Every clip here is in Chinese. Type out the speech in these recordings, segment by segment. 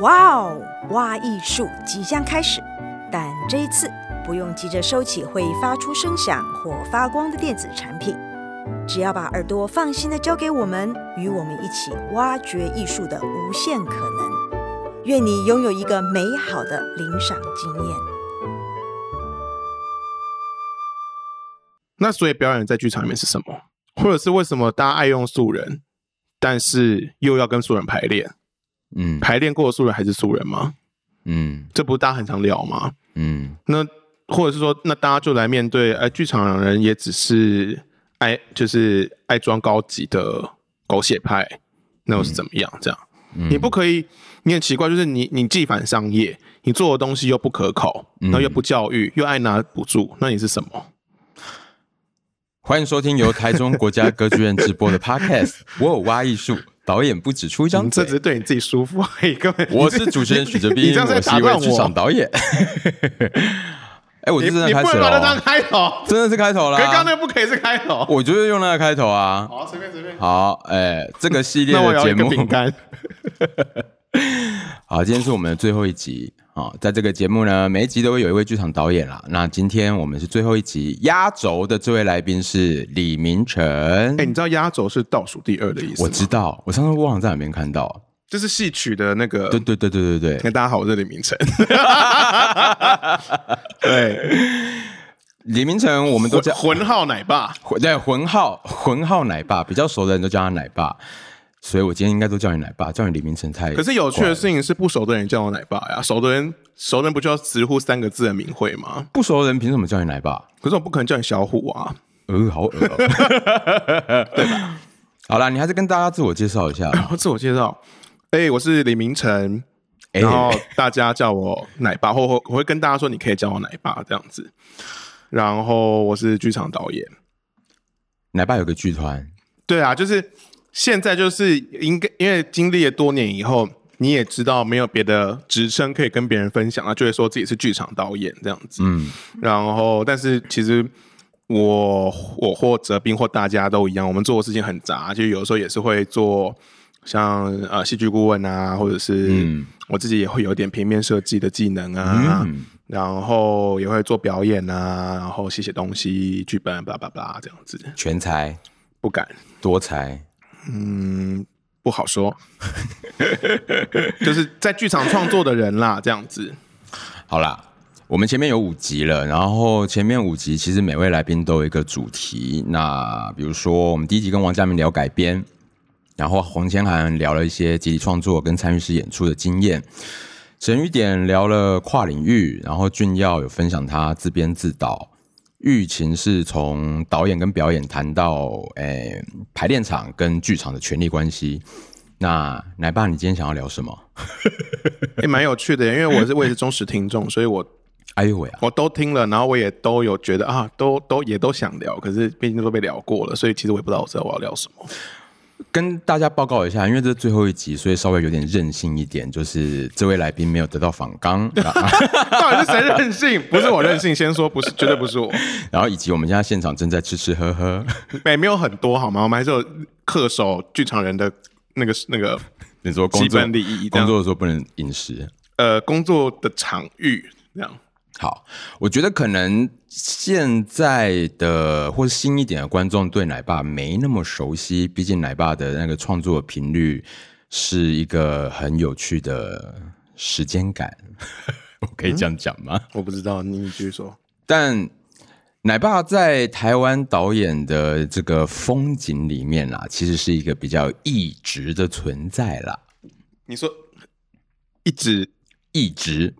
哇哦，挖艺术即将开始，但这一次不用急着收起会发出声响或发光的电子产品，只要把耳朵放心的交给我们，与我们一起挖掘艺术的无限可能。愿你拥有一个美好的领赏经验。那所以表演在剧场里面是什么？或者是为什么大家爱用素人，但是又要跟素人排练？嗯，排练过的素人还是素人吗？嗯，这不是大家很常聊吗？嗯，那或者是说，那大家就来面对，哎，剧场人也只是爱，就是爱装高级的狗血派，那又是怎么样？这样，嗯，你不可以，你很奇怪，就是你你既反商业，你做的东西又不可口，然后又不教育，又爱拿补助，那你是什么？欢迎收听由台中国家歌剧院直播的 Podcast，我有挖艺术。导演不只出一张嘴，这只是对你自己舒服。各位，我是主持人许哲斌，我是一位剧场导演。哎，我就真的开始了，当开头，真的是开头了。刚刚那个不可以是开头，我就是用那个开头啊。好，随便随便。好，哎，这个系列的 节目。饼干。好，今天是我们的最后一集。哦，在这个节目呢，每一集都会有一位剧场导演啦。那今天我们是最后一集，压轴的这位来宾是李明成。哎，你知道压轴是倒数第二的意思吗？我知道，我上次忘了在哪边看到，就是戏曲的那个。对对对对对对。大家好，我是李明成。对，李明成，我们都叫浑号奶爸。对，浑号浑号奶爸，比较熟的人都叫他奶爸。所以我今天应该都叫你奶爸，叫你李明成太。可是有趣的事情是，不熟的人叫我奶爸呀，熟的人熟的人不就要直呼三个字的名讳吗？不熟的人凭什么叫你奶爸？可是我不可能叫你小虎啊，呃，好恶、喔，对吧？好啦，你还是跟大家自我介绍一下。自我介绍，哎、欸，我是李明成，然后大家叫我奶爸，或或我会跟大家说，你可以叫我奶爸这样子。然后我是剧场导演，奶爸有个剧团，对啊，就是。现在就是应该，因为经历了多年以后，你也知道没有别的职称可以跟别人分享那，就会说自己是剧场导演这样子。嗯，然后但是其实我我或哲斌或大家都一样，我们做的事情很杂，就有时候也是会做像呃戏剧顾问啊，或者是我自己也会有点平面设计的技能啊，嗯、然后也会做表演啊，然后写写东西、剧本，巴拉巴拉这样子。全才不敢多才。嗯，不好说，就是在剧场创作的人啦，这样子。好啦，我们前面有五集了，然后前面五集其实每位来宾都有一个主题。那比如说，我们第一集跟王嘉明聊改编，然后黄千涵聊了一些集体创作跟参与式演出的经验，沈雨点聊了跨领域，然后俊耀有分享他自编自导。玉琴是从导演跟表演谈到，诶、欸，排练场跟剧场的权力关系。那奶爸，你今天想要聊什么？也蛮、欸、有趣的，因为我是我也是忠实听众，所以我 哎呦喂、啊，我都听了，然后我也都有觉得啊，都都也都想聊，可是毕竟都被聊过了，所以其实我也不知道我知道我要聊什么。跟大家报告一下，因为这是最后一集，所以稍微有点任性一点，就是这位来宾没有得到访纲。到底是谁任性？不是我任性，先说不是，绝对不是我。然后以及我们现在现场正在吃吃喝喝，没没有很多好吗？我们还是有恪守剧场人的那个那个，你说基本礼仪，工作的时候不能饮食。呃，工作的场域这样。好，我觉得可能现在的或是新一点的观众对奶爸没那么熟悉，毕竟奶爸的那个创作频率是一个很有趣的时间感，我可以这样讲吗？嗯，我不知道，你继续说。但奶爸在台湾导演的这个风景里面啦，其实是一个比较一直的存在啦。你说一直一直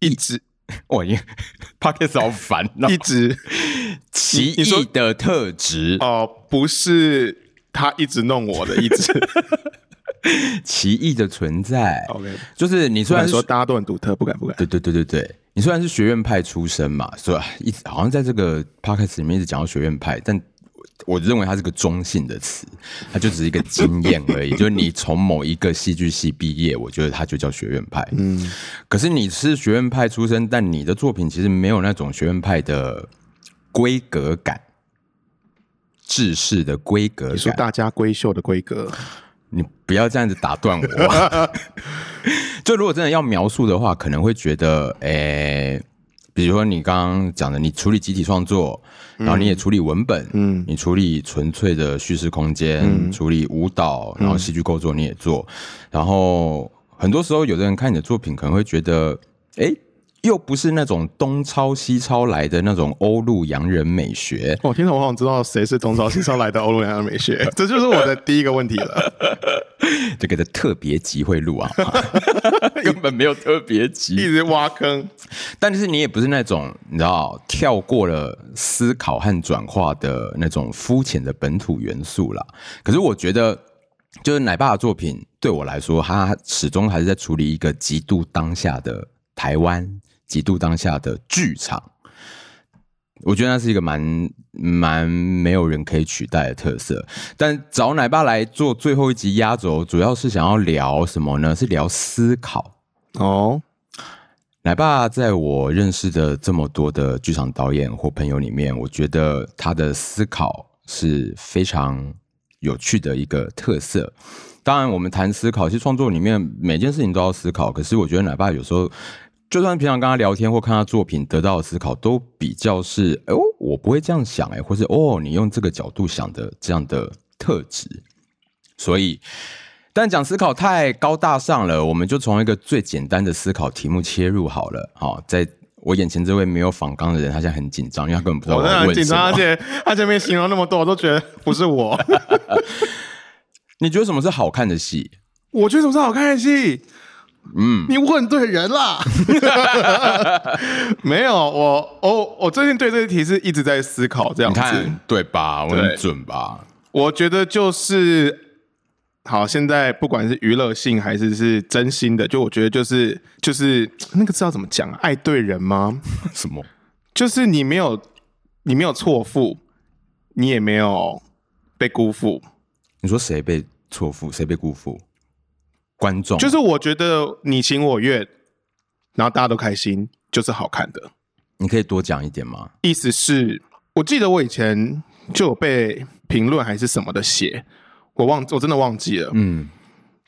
一直。我因为 Podcast 好烦，一直 奇异的特质哦、呃，不是他一直弄我的，一直 奇异的存在。OK，就是你虽然说大家都很独特，不敢不敢。对对对对对，你虽然是学院派出身嘛，是吧一直好像在这个 Podcast 里面一直讲到学院派，但。我认为它是个中性的词，它就只是一个经验而已。就是你从某一个戏剧系毕业，我觉得它就叫学院派。嗯，可是你是学院派出身，但你的作品其实没有那种学院派的规格感、制式的规格感，说大家闺秀的规格。你不要这样子打断我。就如果真的要描述的话，可能会觉得，诶、欸，比如说你刚刚讲的，你处理集体创作，然后你也处理文本，嗯，你处理纯粹的叙事空间，嗯、处理舞蹈，然后戏剧构作你也做，然后很多时候有的人看你的作品，可能会觉得，哎、欸。又不是那种东抄西抄来的那种欧陆洋人美学。哦，听说我好像知道谁是东抄西抄来的欧陆洋人美学，这就是我的第一个问题了。这个的特别集会录啊，根本没有特别集，一直挖坑。但是你也不是那种你知道跳过了思考和转化的那种肤浅的本土元素啦。可是我觉得，就是奶爸的作品对我来说，他始终还是在处理一个极度当下的台湾。极度当下的剧场，我觉得那是一个蛮蛮没有人可以取代的特色。但找奶爸来做最后一集压轴，主要是想要聊什么呢？是聊思考哦。奶爸在我认识的这么多的剧场导演或朋友里面，我觉得他的思考是非常有趣的一个特色。当然，我们谈思考，其实创作里面每件事情都要思考。可是，我觉得奶爸有时候。就算平常跟他聊天或看他作品，得到的思考都比较是哦，我不会这样想哎，或是哦，你用这个角度想的这样的特质。所以，但讲思考太高大上了，我们就从一个最简单的思考题目切入好了。好，在我眼前这位没有仿纲的人，他现在很紧张，因为他根本不知道我在问什么。紧张，而且他前面形容那么多，我都觉得不是我。你觉得什么是好看的戏？我觉得什么是好看的戏？嗯，你问对人啦。没有，我哦我最近对这个题是一直在思考，这样子，对吧？我很准吧？我觉得就是好，现在不管是娱乐性还是是真心的，就我觉得就是就是那个字要怎么讲啊？爱对人吗？什么？就是你没有你没有错付，你也没有被辜负。你说谁被错付？谁被辜负？观众就是我觉得你情我愿，然后大家都开心，就是好看的。你可以多讲一点吗？意思是，我记得我以前就有被评论还是什么的写，我忘我真的忘记了。嗯，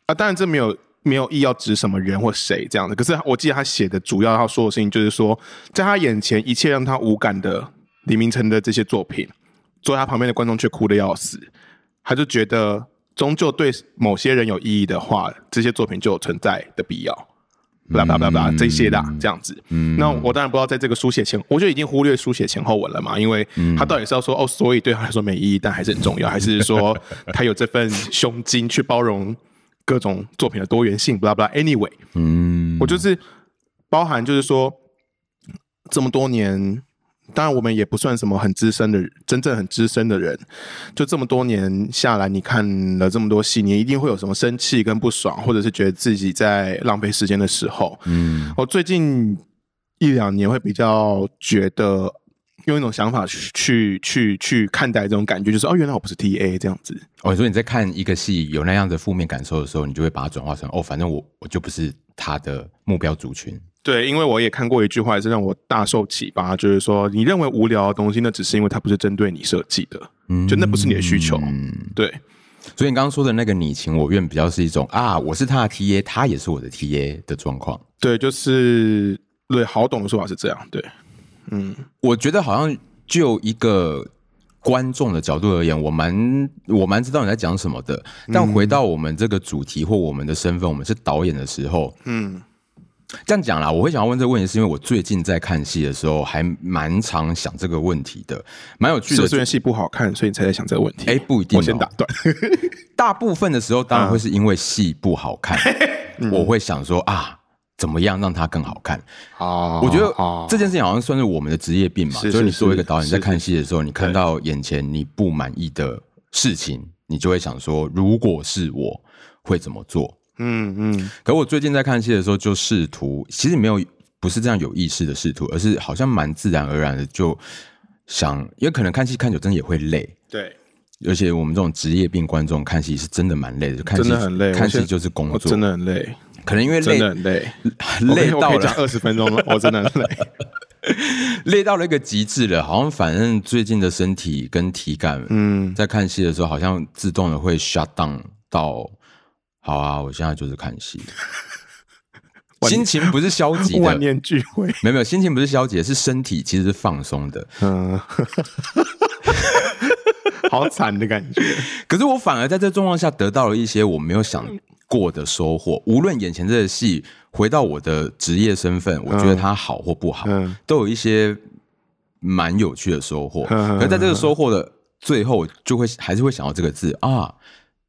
啊，当然这没有没有意要指什么人或谁这样的。可是我记得他写的主要要说的事情就是说，在他眼前一切让他无感的李明成的这些作品，坐在他旁边的观众却哭的要死，他就觉得。终究对某些人有意义的话，这些作品就有存在的必要。巴拉巴拉巴拉这些的这样子。嗯，那我当然不知道在这个书写前，我就已经忽略书写前后文了嘛，因为他到底是要说哦，所以对他来说没意义，但还是很重要，还是说他有这份胸襟去包容各种作品的多元性？巴拉巴拉。Anyway，嗯，我就是包含就是说这么多年。当然，我们也不算什么很资深的，真正很资深的人。就这么多年下来，你看了这么多戏，你一定会有什么生气跟不爽，或者是觉得自己在浪费时间的时候。嗯，我最近一两年会比较觉得用一种想法去去去去看待这种感觉，就是哦，原来我不是 TA 这样子。哦，所以你在看一个戏有那样的负面感受的时候，你就会把它转化成哦，反正我我就不是他的目标族群。对，因为我也看过一句话，也是让我大受启发，就是说，你认为无聊的东西，那只是因为它不是针对你设计的，嗯，就那不是你的需求。嗯，对。所以你刚刚说的那个你情我愿，比较是一种啊，我是他的 TA，他也是我的 TA 的状况。对，就是对，好懂的说法是这样。对，嗯，我觉得好像就一个观众的角度而言，我蛮我蛮知道你在讲什么的。但回到我们这个主题或我们的身份，我们是导演的时候，嗯。这样讲啦，我会想要问这个问题，是因为我最近在看戏的时候，还蛮常想这个问题的，蛮有趣的。是因为戏不好看，所以你才在想这个问题？哎，不一定。我先打断。大部分的时候，当然会是因为戏不好看，嗯、我会想说啊，怎么样让它更好看？啊，我觉得这件事情好像算是我们的职业病嘛。所以你作为一个导演，在看戏的时候，你看到眼前你不满意的事情，你就会想说，如果是我会怎么做？嗯嗯，可我最近在看戏的时候，就试图，其实没有，不是这样有意识的试图，而是好像蛮自然而然的就想，因为可能看戏看久真的也会累，对，而且我们这种职业病观众看戏是真的蛮累的，看戏很累，看戏就是工作，真的很累，可能因为累，真的很累，累到了。二十分钟了，我真的很累，累到了一个极致了，好像反正最近的身体跟体感，嗯，在看戏的时候好像自动的会 shut down 到。好啊，我现在就是看戏。心情不是消极的，万念俱灰。没有没有，心情不是消极的，是身体其实是放松的。嗯，好惨的感觉。可是我反而在这状况下得到了一些我没有想过的收获。无论眼前这个戏，回到我的职业身份，我觉得它好或不好，嗯、都有一些蛮有趣的收获。可是在这个收获的最后，就会还是会想到这个字啊，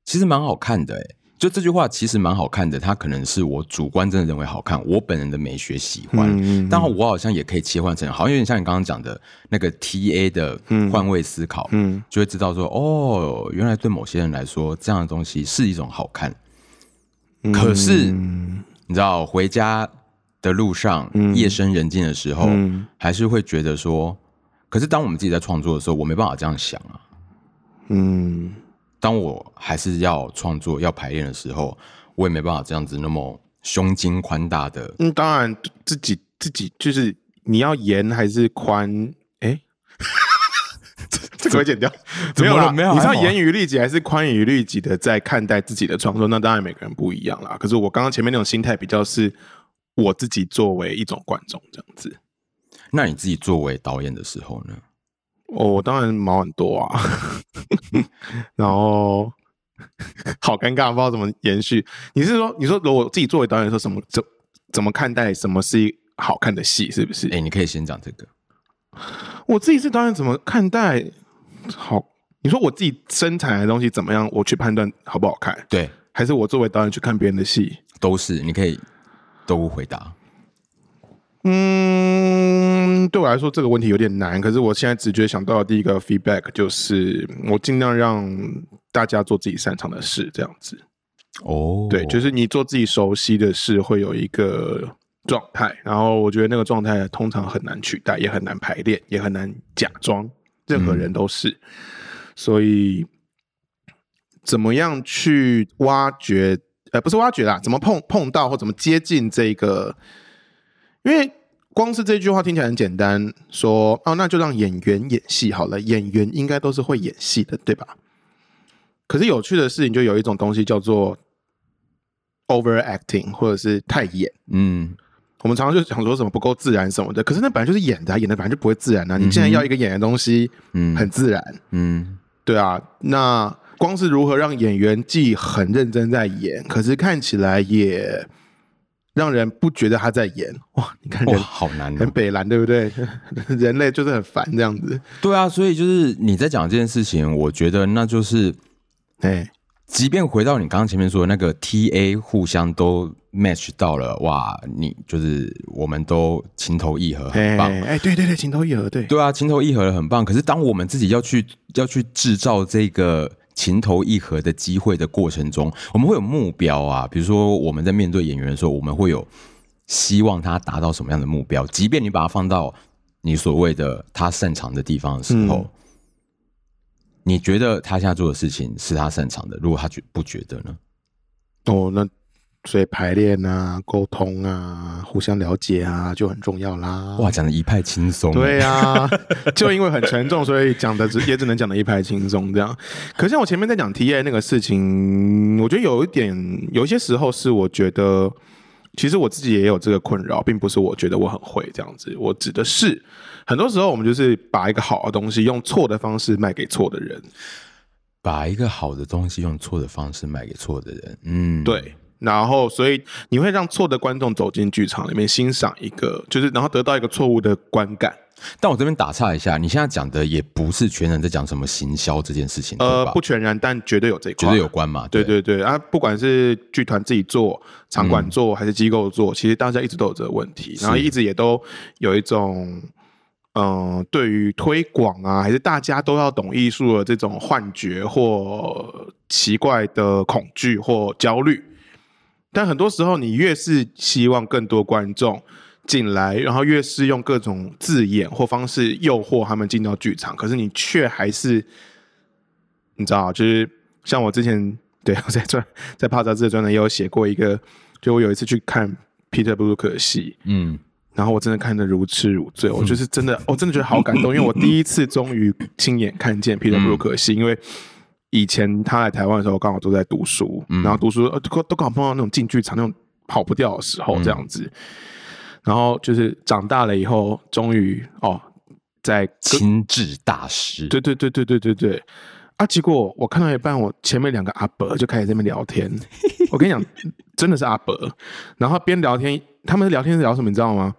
其实蛮好看的哎。就这句话其实蛮好看的，它可能是我主观真的认为好看，我本人的美学喜欢。嗯，但我好像也可以切换成，好像有点像你刚刚讲的那个 TA 的换位思考，嗯，就会知道说，哦，原来对某些人来说，这样的东西是一种好看。可是，你知道，回家的路上，夜深人静的时候，还是会觉得说，可是当我们自己在创作的时候，我没办法这样想啊。嗯。当我还是要创作、要排练的时候，我也没办法这样子那么胸襟宽大的。嗯，当然自己自己就是你要严还是宽？哎、欸，这个会剪掉。没有了，没有。你是要严于律己还是宽于律己的在看待自己的创作？那当然每个人不一样啦。可是我刚刚前面那种心态比较是我自己作为一种观众这样子。那你自己作为导演的时候呢？哦，我当然毛很多啊，然后好尴尬，不知道怎么延续。你是说，你说如果我自己作为导演，说什么怎怎么看待什么是一好看的戏，是不是？哎、欸，你可以先讲这个。我自己是导演，怎么看待好？你说我自己生产的东西怎么样？我去判断好不好看？对，还是我作为导演去看别人的戏？都是，你可以都回答。嗯，对我来说这个问题有点难。可是我现在直觉想到的第一个 feedback 就是，我尽量让大家做自己擅长的事，这样子。哦，对，就是你做自己熟悉的事，会有一个状态。然后我觉得那个状态通常很难取代，也很难排练，也很难假装。任何人都是。嗯。所以，怎么样去挖掘？呃，不是挖掘啦，怎么碰碰到或怎么接近这个？因为光是这句话听起来很简单，说哦，那就让演员演戏好了。演员应该都是会演戏的，对吧？可是有趣的事情就有一种东西叫做 overacting，或者是太演。嗯，我们常常就想说什么不够自然什么的，可是那本来就是演的啊，演的本来就不会自然啊。你现在要一个演的东西，嗯，很自然，嗯，对啊。那光是如何让演员既很认真在演，可是看起来也。让人不觉得他在演哇！你看人好难，很北蓝，对不对？人类就是很烦这样子。对啊，所以就是你在讲这件事情，我觉得那就是，哎，即便回到你刚刚前面说的那个 TA 互相都 match 到了，哇，你就是我们都情投意合，很棒。哎，对对对，情投意合，对对啊，情投意合的很棒。可是当我们自己要去要去制造这个。情投意合的机会的过程中，我们会有目标啊。比如说，我们在面对演员的时候，我们会有希望他达到什么样的目标。即便你把他放到你所谓的他擅长的地方的时候，嗯、你觉得他现在做的事情是他擅长的？如果他觉不觉得呢？哦，那。所以排练啊、沟通啊、互相了解啊，就很重要啦。哇，讲的一派轻松。对呀、啊，就因为很沉重，所以讲的也只能讲的一派轻松这样。可是我前面在讲 TA 那个事情，我觉得有一点，有一些时候是我觉得，其实我自己也有这个困扰，并不是我觉得我很会这样子。我指的是，很多时候我们就是把一个好的东西用错的方式卖给错的人，把一个好的东西用错的方式卖给错的人。嗯，对。然后，所以你会让错的观众走进剧场里面欣赏一个，就是然后得到一个错误的观感。但我这边打岔一下，你现在讲的也不是全然在讲什么行销这件事情，呃，不全然，但绝对有这一块，绝对有关嘛。对对对啊，不管是剧团自己做、场馆做还是机构做，嗯、其实大家一直都有这个问题，然后一直也都有一种，嗯、呃，对于推广啊，还是大家都要懂艺术的这种幻觉或奇怪的恐惧或焦虑。但很多时候，你越是希望更多观众进来，然后越是用各种字眼或方式诱惑他们进到剧场，可是你却还是，你知道，就是像我之前对我在专在帕扎兹的专栏也有写过一个，就我有一次去看 Peter Brook 的戏，嗯，然后我真的看得如痴如醉，我就是真的，我真的觉得好感动，因为我第一次终于亲眼看见 Peter Brook 的戏，因为。以前他来台湾的时候，刚好都在读书，嗯、然后读书都都刚好碰到那种进剧场那种跑不掉的时候，这样子。嗯、然后就是长大了以后，终于哦，在亲至大师，对对对对对对对。啊！结果我看到一半，我前面两个阿伯就开始在那边聊天。我跟你讲，真的是阿伯。然后边聊天，他们聊天是聊什么？你知道吗？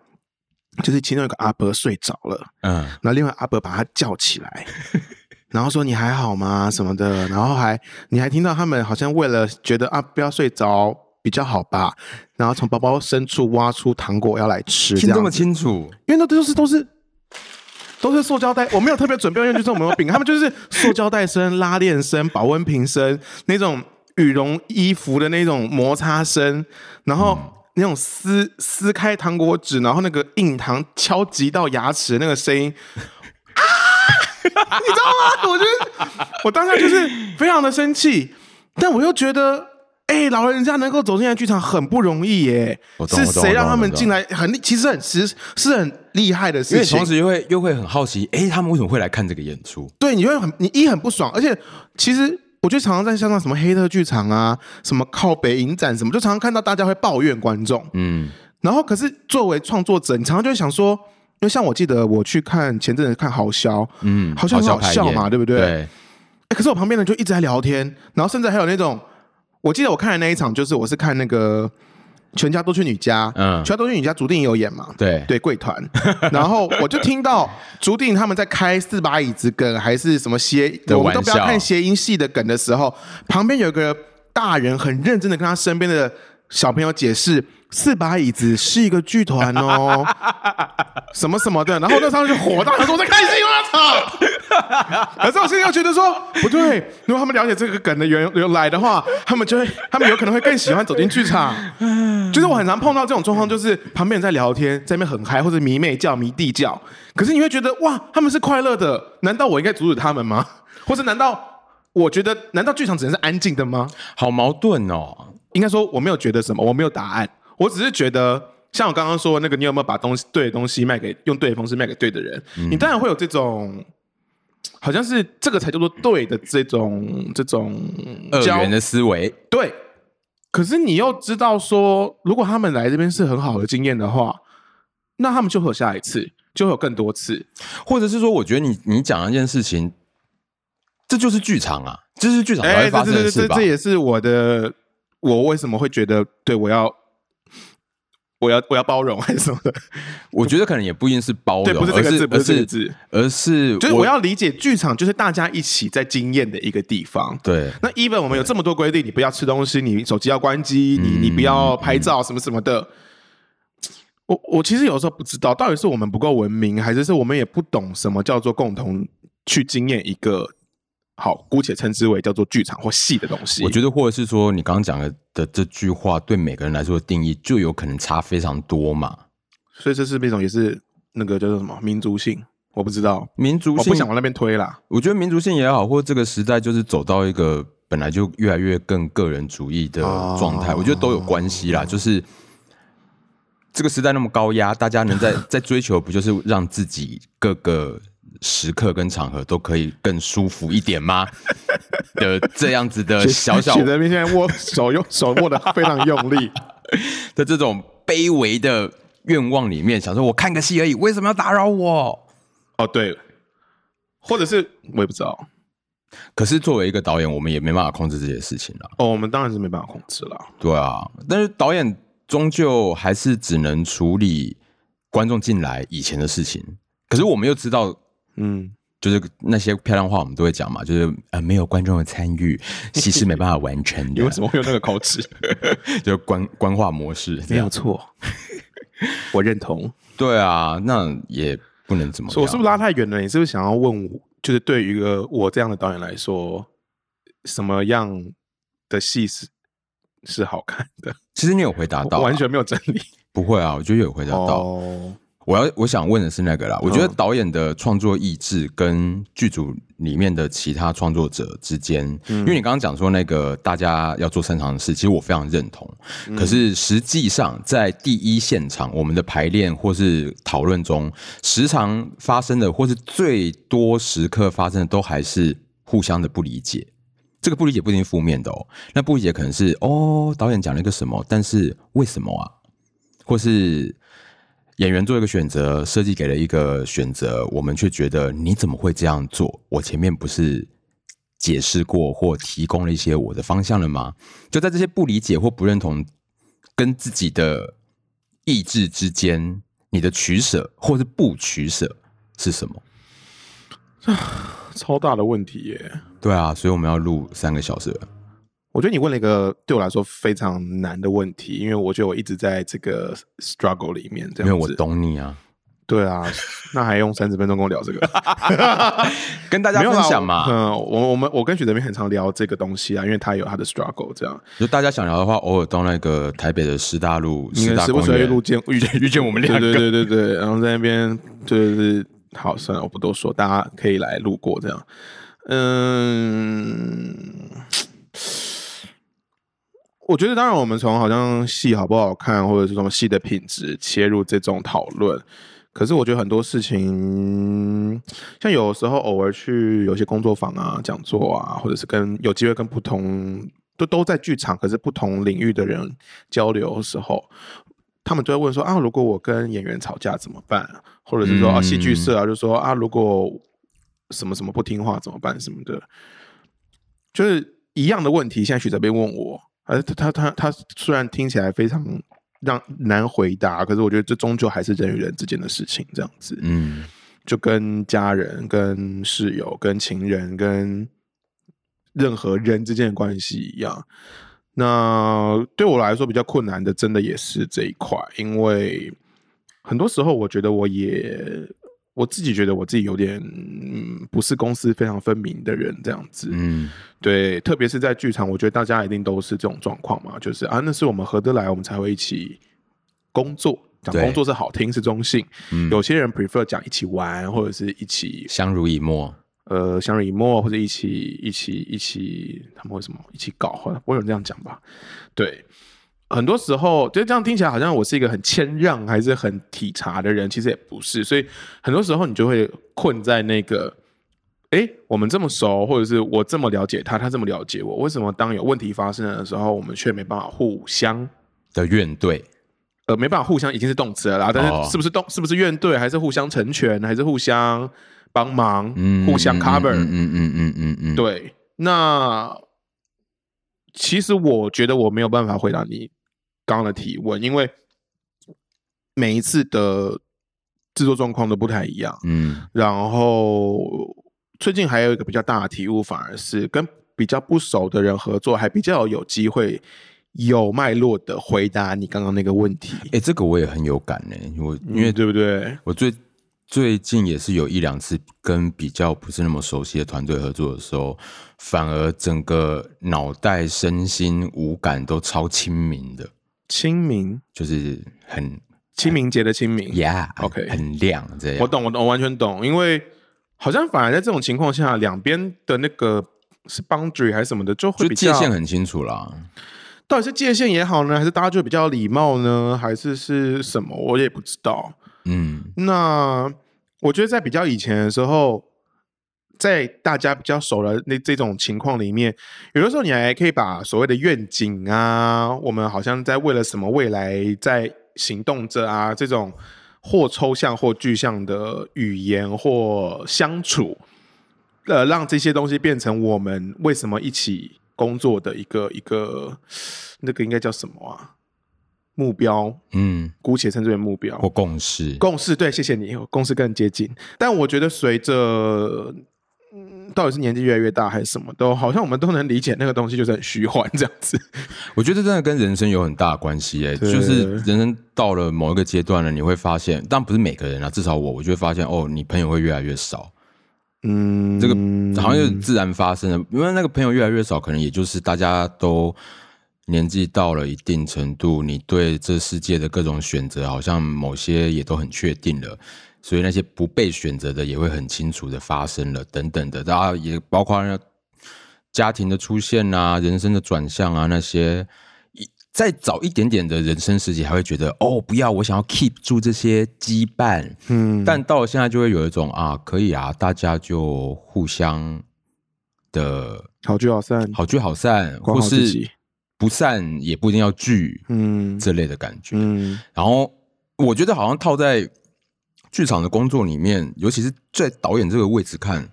就是其中一个阿伯睡着了，嗯，然后另外阿伯把他叫起来，然后说：“你还好吗？”什么的。然后还你还听到他们好像为了觉得啊不要睡着比较好吧，然后从包包深处挖出糖果要来吃，听这么清楚，因为那都是都是。都是塑胶袋，我没有特别准备用具这种没有饼，他们就是塑胶袋声、拉链声、保温瓶声，那种羽绒衣服的那种摩擦声，然后那种撕撕开糖果纸，然后那个硬糖敲击到牙齿的那个声音，啊，你知道吗？我觉得 我当下就是非常的生气，但我又觉得。哎、欸，老人家能够走进来剧场很不容易耶！是谁让他们进来？很其实很实是很厉害的事情。因为同时又会又会很好奇，哎、欸，他们为什么会来看这个演出？对，你会很你一很不爽，而且其实我觉得常常在香港什么黑特剧场啊，什么靠北影展什么，就常常看到大家会抱怨观众。嗯，然后可是作为创作者，你常常就会想说，因为像我记得我去看前阵子看豪萧，嗯，豪萧很好笑嘛，对不对？对。哎、欸，可是我旁边人就一直在聊天，然后甚至还有那种。我记得我看的那一场，就是我是看那个《全家都去你家》，嗯，《全家都去你家》，竹定也有演嘛，对对，贵团。然后我就听到竹定他们在开四把椅子梗，还是什么谐，我们都不要看谐音戏的梗的时候，旁边有个大人很认真的跟他身边的小朋友解释。四把椅子是一个剧团哦，什么什么的，然后那时候就火大，他说我在开心吗？操！可是我现在又觉得说不对，如果他们了解这个梗的原由来的话，他们就会，他们有可能会更喜欢走进剧场。就是我很常碰到这种状况，就是旁边人在聊天，在那边很嗨，或者迷妹叫、迷弟叫，可是你会觉得哇，他们是快乐的，难道我应该阻止他们吗？或者难道我觉得，难道剧场只能是安静的吗？好矛盾哦。应该说我没有觉得什么，我没有答案。我只是觉得，像我刚刚说的那个，你有没有把东西对的东西卖给用对的方式卖给对的人？嗯、你当然会有这种，好像是这个才叫做对的这种这种二元的思维。对，可是你又知道说，如果他们来这边是很好的经验的话，那他们就会有下一次，就会有更多次，或者是说，我觉得你你讲的一件事情，这就是剧场啊，这是剧场才会发生的事吧？这也是我的，我为什么会觉得对我要。我要我要包容还是什么的？我觉得可能也不一定是包容，对不是这个字，不是这个字，而是就是我要理解剧场就是大家一起在经验的一个地方。对，那 even 我们有这么多规定，你不要吃东西，你手机要关机，你你不要拍照，什么什么的。我我其实有时候不知道，到底是我们不够文明，还是是我们也不懂什么叫做共同去经验一个。好，姑且称之为叫做剧场或戏的东西。我觉得，或者是说，你刚刚讲的的这句话，对每个人来说的定义，就有可能差非常多嘛。所以这是那种也是那个叫做什么民族性，我不知道民族性，我不想往那边推啦。我觉得民族性也好，或者这个时代就是走到一个本来就越来越更个人主义的状态，哦、我觉得都有关系啦。就是这个时代那么高压，大家能在 在追求，不就是让自己各个。时刻跟场合都可以更舒服一点吗？的这样子的小小，许德明现在握手用手握得非常用力 的这种卑微的愿望里面，想说我看个戏而已，为什么要打扰我？哦，对，或者是我也不知道。可是作为一个导演，我们也没办法控制这些事情了。哦，我们当然是没办法控制了。对啊，但是导演终究还是只能处理观众进来以前的事情。可是我们又知道。嗯，就是那些漂亮话，我们都会讲嘛。就是呃，没有观众的参与，戏是没办法完成的。你为什么会有那个口齿？就官官话模式，没有错，我认同。对啊，那也不能怎么说。我是不是拉太远了？你是不是想要问我？就是对于一个我这样的导演来说，什么样的戏是是好看的？其实你有回答到，完全没有整理。不会啊，我觉得有回答到。哦我要我想问的是那个啦，我觉得导演的创作意志跟剧组里面的其他创作者之间，因为你刚刚讲说那个大家要做擅长的事，其实我非常认同。可是实际上在第一现场，我们的排练或是讨论中，时常发生的或是最多时刻发生的，都还是互相的不理解。这个不理解不一定负面的哦，那不理解可能是哦，导演讲了一个什么，但是为什么啊？或是演员做一个选择，设计给了一个选择，我们却觉得你怎么会这样做？我前面不是解释过或提供了一些我的方向了吗？就在这些不理解或不认同跟自己的意志之间，你的取舍或是不取舍是什么？啊，超大的问题耶！对啊，所以我们要录三个小时。我觉得你问了一个对我来说非常难的问题，因为我觉得我一直在这个 struggle 里面，这样子。因为我懂你啊。对啊，那还用三十分钟跟我聊这个？跟大家分享嘛。嗯，我我们我跟许哲斌很常聊这个东西啊，因为他有他的 struggle，这样。就大家想聊的话，偶尔到那个台北的师大路，师大路见遇遇见我们两个，对对对对，然后在那边就是好，算了，我不多说，大家可以来路过这样。嗯，我觉得当然，我们从好像戏好不好看，或者是什么戏的品质切入这种讨论。可是我觉得很多事情，像有时候偶尔去有些工作坊啊、讲座啊，或者是跟有机会跟不同都都在剧场，可是不同领域的人交流的时候，他们就会问说啊，如果我跟演员吵架怎么办？或者是说啊，戏剧社啊，就说啊，如果。什么什么不听话怎么办？什么的，就是一样的问题。现在许哲斌问我，而他他他他虽然听起来非常让难回答，可是我觉得这终究还是人与人之间的事情，这样子。嗯，就跟家人、跟室友、跟情人、跟任何人之间的关系一样。那对我来说比较困难的，真的也是这一块，因为很多时候我觉得我也。我自己觉得我自己有点嗯，不是公私非常分明的人这样子，嗯，对，特别是在剧场，我觉得大家一定都是这种状况嘛，就是啊，那是我们合得来，我们才会一起工作，讲工作是好听是中性，嗯，有些人 prefer 讲一起玩或者是一起相濡以沫，呃，相濡以沫或者一起一起一起，他们为什么一起搞？或者我有人这样讲吧，对。很多时候，就这样听起来好像我是一个很谦让还是很体察的人，其实也不是。所以很多时候你就会困在那个，哎，我们这么熟，或者是我这么了解他，他这么了解我，为什么当有问题发生的时候，我们却没办法互相的怨怼？呃，没办法互相已经是动词了啦，但是是不是动，是不是怨怼，还是互相成全，还是互相帮忙，嗯，互相 cover，嗯嗯嗯嗯嗯嗯，对。那其实我觉得我没有办法回答你。刚刚的提问，因为每一次的制作状况都不太一样，嗯，然后最近还有一个比较大的体悟，反而是跟比较不熟的人合作，还比较有机会有脉络的回答你刚刚那个问题。哎，这个我也很有感呢，我因为、嗯、对不对？我最最近也是有一两次跟比较不是那么熟悉的团队合作的时候，反而整个脑袋、身心、五感都超清明的。清明就是很清明节的清明，Yeah，OK，很亮这样。我懂，我懂，我完全懂。因为好像反而在这种情况下，两边的那个是 boundary 还是什么的，就会比较界限很清楚啦。到底是界限也好呢，还是大家就比较礼貌呢，还是是什么？我也不知道。嗯，那我觉得在比较以前的时候。在大家比较熟的那这种情况里面，有的时候你还可以把所谓的愿景啊，我们好像在为了什么未来在行动着啊，这种或抽象或具象的语言或相处，呃，让这些东西变成我们为什么一起工作的一个一个那个应该叫什么啊？目标，嗯，姑且称之为目标或共识。共识，对，谢谢你，共识更接近。但我觉得随着到底是年纪越来越大，还是什么都好像我们都能理解那个东西就是很虚幻这样子。我觉得真的跟人生有很大的关系哎，就是人生到了某一个阶段了，你会发现，但不是每个人啊，至少我，我就会发现哦，你朋友会越来越少。嗯，这个好像就是自然发生的，因为那个朋友越来越少，可能也就是大家都年纪到了一定程度，你对这世界的各种选择，好像某些也都很确定了。所以那些不被选择的也会很清楚的发生了，等等的，大家也包括家庭的出现啊，人生的转向啊，那些再早一点点的人生时期还会觉得哦，不要，我想要 keep 住这些羁绊，嗯，但到了现在就会有一种啊，可以啊，大家就互相的好聚好散，好聚好散，或是不散也不一定要聚，嗯，这类的感觉。嗯，然后我觉得好像套在剧场的工作里面，尤其是在导演这个位置看，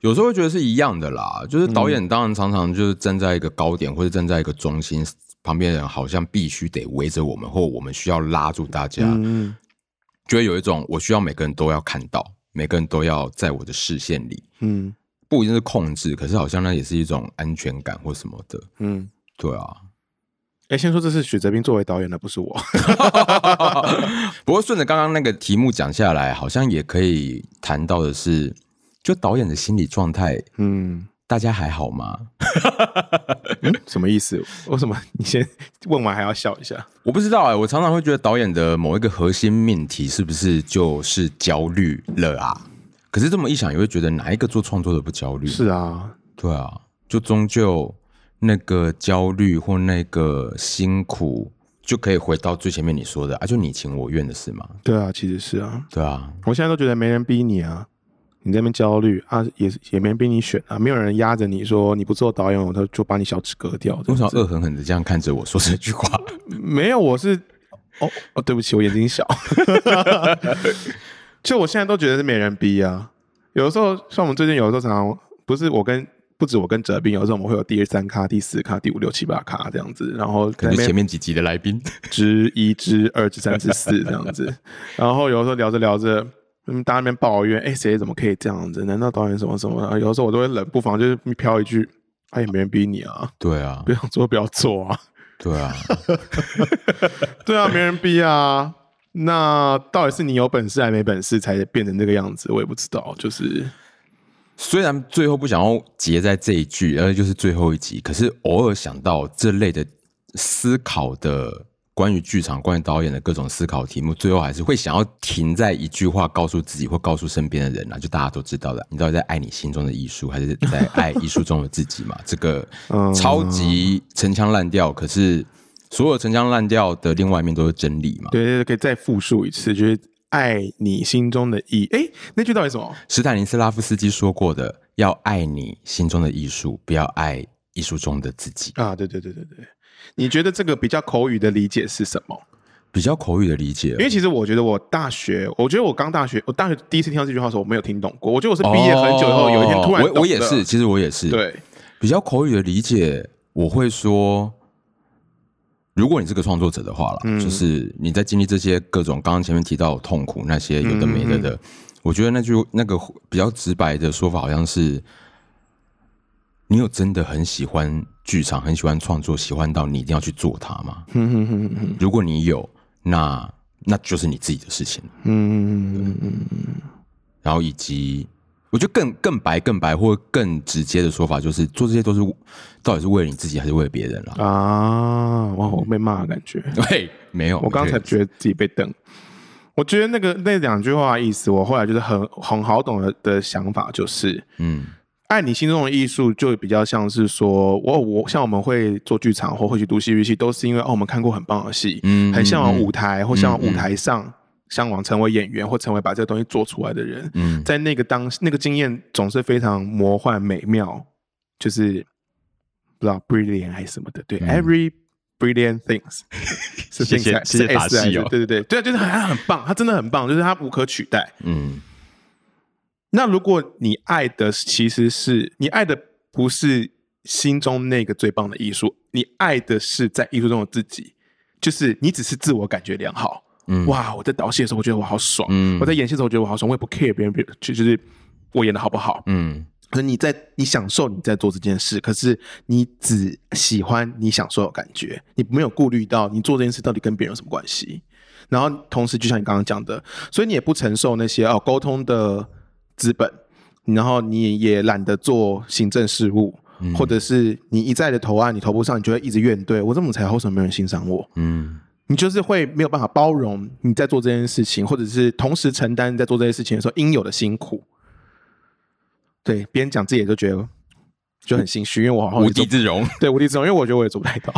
有时候会觉得是一样的啦。就是导演当然常常就是站在一个高点，或者站在一个中心，旁边人好像必须得围着我们，或我们需要拉住大家。嗯，就会有一种我需要每个人都要看到，每个人都要在我的视线里。嗯。不一定是控制，可是好像那也是一种安全感或什么的。嗯，对啊。哎、欸，先说这是许哲斌作为导演的，不是我。不过顺着刚刚那个题目讲下来，好像也可以谈到的是，就导演的心理状态。嗯，大家还好吗？嗯，什么意思？为什么你先问完还要笑一下？我不知道哎、欸，我常常会觉得导演的某一个核心命题是不是就是焦虑了啊？可是这么一想，也会觉得哪一个做创作的不焦虑？是啊，对啊，就终究那个焦虑或那个辛苦，就可以回到最前面你说的啊，就你情我愿的事嘛。对啊，其实是啊，对啊，我现在都觉得没人逼你啊，你在那边焦虑啊，也也没人逼你选啊，没有人压着你说你不做导演，我就就把你小指割掉。为什么恶狠狠的这样看着我说这句话？没有，我是哦哦，对不起，我眼睛小。就我现在都觉得是没人逼啊，有的时候像我们最近有的时候常常不是我跟不止我跟哲斌，有的时候我们会有第三咖、第四咖、第五六七八咖这样子，然后可能前面几集的来宾之一、之二、之三、之四这样子，然后有的时候聊着聊着，嗯，大家那边抱怨，哎，谁怎么可以这样子？难道导演什么什么？有的时候我都会冷不防就是飘一句，哎，也没人逼你啊，对啊，不要做不要做啊，对啊，对啊，没人逼啊。那到底是你有本事还没本事才变成这个样子？我也不知道。就是虽然最后不想要结在这一句，而就是最后一集，可是偶尔想到这类的思考的关于剧场、关于导演的各种思考题目，最后还是会想要停在一句话，告诉自己或告诉身边的人啊，就大家都知道的，你到底在爱你心中的艺术，还是在爱艺术中的自己嘛？这个超级陈腔滥调，可是。所有陈腔滥调的另外一面都是真理嘛？对对对，可以再复述一次，就是爱你心中的艺。哎，那句到底什么？史坦尼斯拉夫斯基说过的：“要爱你心中的艺术，不要爱艺术中的自己。”啊，对对对对对。你觉得这个比较口语的理解是什么？比较口语的理解，因为其实我觉得我大学，我觉得我刚大学，我大学第一次听到这句话的时候，我没有听懂过。我觉得我是毕业很久以后，哦、有一天突然我，我也是，其实我也是。对，比较口语的理解，我会说。如果你是个创作者的话就是你在经历这些各种刚刚前面提到的痛苦那些有的没的的，嗯嗯我觉得那句那个比较直白的说法好像是，你有真的很喜欢剧场，很喜欢创作，喜欢到你一定要去做它吗？如果你有，那那就是你自己的事情。嗯嗯嗯嗯，然后以及。我觉得更更白、更白或更直接的说法就是，做这些都是到底是为了你自己还是为了别人了啊？哇，我被骂的感觉。对，没有，我刚才觉得自己被瞪。我觉得那个那两句话的意思，我后来就是很很好懂的的想法，就是嗯，爱你心中的艺术，就比较像是说，我我像我们会做剧场或会去读戏剧系，都是因为哦，我们看过很棒的戏，嗯，很向往舞台或向往舞台上。嗯嗯向往成为演员或成为把这个东西做出来的人，嗯，在那个当那个经验总是非常魔幻美妙，就是不知道 brilliant 还是什么的，对、嗯、，every brilliant things 是谢谢是 S 来的，对对对对，就是他很棒，他真的很棒，就是他无可取代，嗯。那如果你爱的其实是你爱的不是心中那个最棒的艺术，你爱的是在艺术中的自己，就是你只是自我感觉良好。嗯、哇！我在导戏的时候，我觉得我好爽；嗯、我在演戏的时候，我觉得我好爽。我也不 care 别人，别人就就是我演的好不好。嗯，可是你在你享受你在做这件事，可是你只喜欢你享受的感觉，你没有顾虑到你做这件事到底跟别人有什么关系。然后同时，就像你刚刚讲的，所以你也不承受那些哦沟通的资本，然后你也懒得做行政事务，嗯、或者是你一再的投案，你投不上，你就会一直怨怼我这么才好，为什么没人欣赏我？嗯。你就是会没有办法包容你在做这件事情，或者是同时承担在做这件事情的时候应有的辛苦。对，别人讲自己也就觉得就很心虚，因为我好像无地自容。对，无地自容，因为我觉得我也做不太到。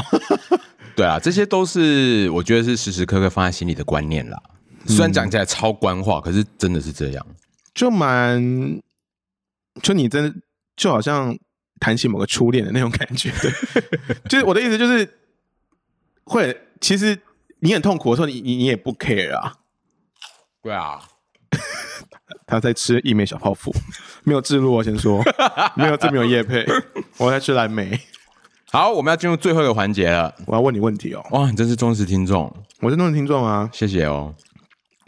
对啊，这些都是我觉得是时时刻刻放在心里的观念啦。虽然讲起来超官话，可是真的是这样。就蛮，就你真的就好像。谈起某个初恋的那种感觉。对，就是我的意思，就是会其实你很痛苦的时候，你你你也不 care 啊。对啊，他在吃一枚小泡芙，没有置入，我先说，没有这没有叶配，我在吃蓝莓。好，我们要进入最后一个环节了，我要问你问题哦。哇，你真是忠实听众，我是忠实听众啊，谢谢哦。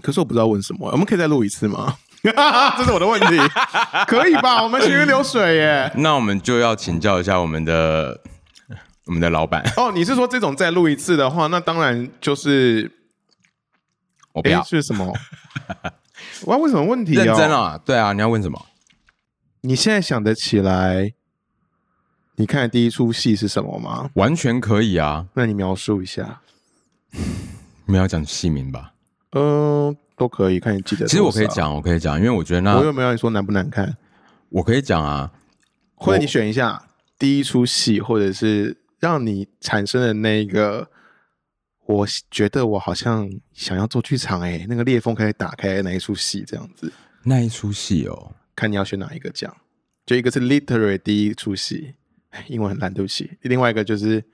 可是我不知道问什么，我们可以再录一次吗？这是我的问题，可以吧？我们行云流水耶。那我们就要请教一下我们的我们的老板哦。你是说这种再录一次的话，那当然就是我不要是什么？我要问什么问题？认真啊？对啊，你要问什么？你现在想得起来？你看的第一出戏是什么吗？完全可以啊。那你描述一下。没有讲戏名吧？嗯。都可以看你记得。其实我可以讲，我可以讲，因为我觉得那我又没有你说难不难看，我可以讲啊。或者你选一下第一出戏，或者是让你产生的那个，我觉得我好像想要做剧场哎、欸，那个裂缝可以打开哪一出戏这样子。那一出戏哦，看你要选哪一个讲。就一个是 literary 第一出戏，英文很烂，对不起。另外一个就是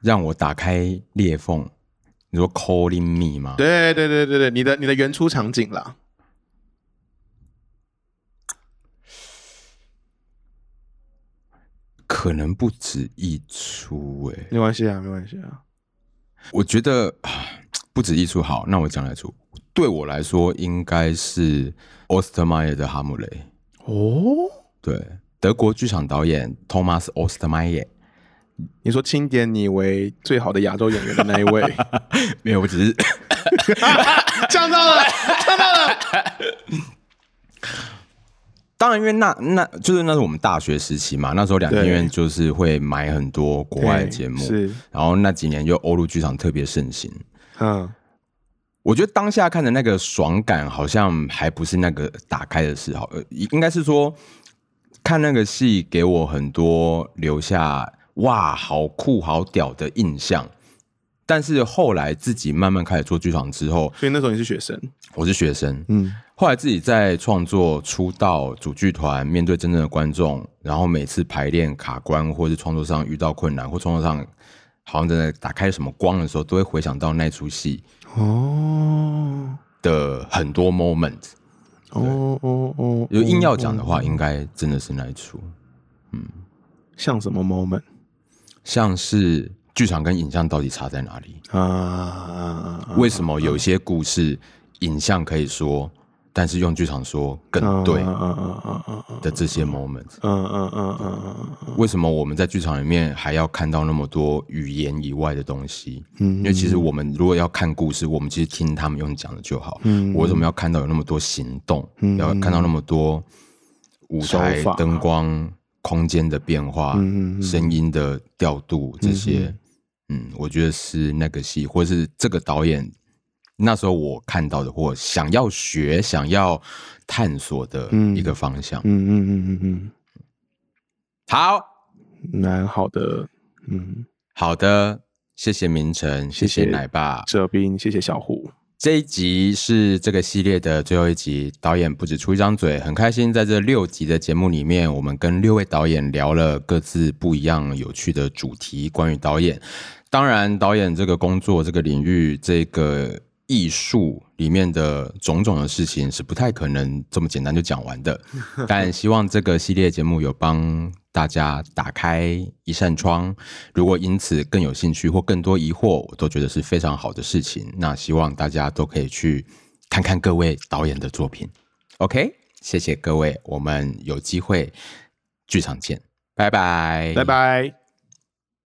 让我打开裂缝。你说 calling me 吗？对对对对对，你的你的原初场景啦，可能不止一出哎、欸，没关系啊，没关系啊。我觉得 不止一出好，那我讲来出，对我来说应该是奥斯特迈耶的《哈姆雷》哦，对，德国剧场导演托马斯·奥斯特迈耶。你说钦点你为最好的亚洲演员的那一位，没有，我只是 呛到了，呛到了。当然，因为那那就是那是我们大学时期嘛，那时候两厅院就是会买很多国外的节目，是。然后那几年就欧陆剧场特别盛行。嗯，我觉得当下看的那个爽感，好像还不是那个打开的时候，应该是说看那个戏给我很多留下。哇，好酷，好屌的印象！但是后来自己慢慢开始做剧场之后，所以那时候你是学生，我是学生，嗯。后来自己在创作、出道、组剧团，面对真正的观众，然后每次排练卡关，或是创作上遇到困难，或创作上好像真的打开什么光的时候，都会回想到那出戏哦的很多 moment。哦哦哦，有硬要讲的话，应该真的是那一出。嗯，像什么 moment？像是剧场跟影像到底差在哪里啊？为什么有些故事影像可以说，但是用剧场说更对的这些 moment？嗯嗯嗯嗯嗯。为什么我们在剧场里面还要看到那么多语言以外的东西？嗯，因为其实我们如果要看故事，我们其实听他们用讲的就好。嗯，我为什么要看到有那么多行动？嗯要看到那么多舞台灯光？空间的变化，嗯嗯嗯，声音的调度，这些，嗯，嗯，我觉得是那个戏，或是这个导演那时候我看到的，或想要学、想要探索的一个方向。嗯嗯嗯嗯嗯。好，蛮好的。嗯，好的，谢谢明成，谢谢奶爸，哲斌，谢谢小虎。这一集是这个系列的最后一集，导演不止出一张嘴，很开心在这六集的节目里面，我们跟六位导演聊了各自不一样有趣的主题，关于导演。当然，导演这个工作、这个领域、这个艺术里面的种种的事情，是不太可能这么简单就讲完的。但希望这个系列节目有帮。大家打开一扇窗，如果因此更有兴趣或更多疑惑，我都觉得是非常好的事情。那希望大家都可以去看看各位导演的作品。OK，谢谢各位，我们有机会剧场见，拜拜，拜拜。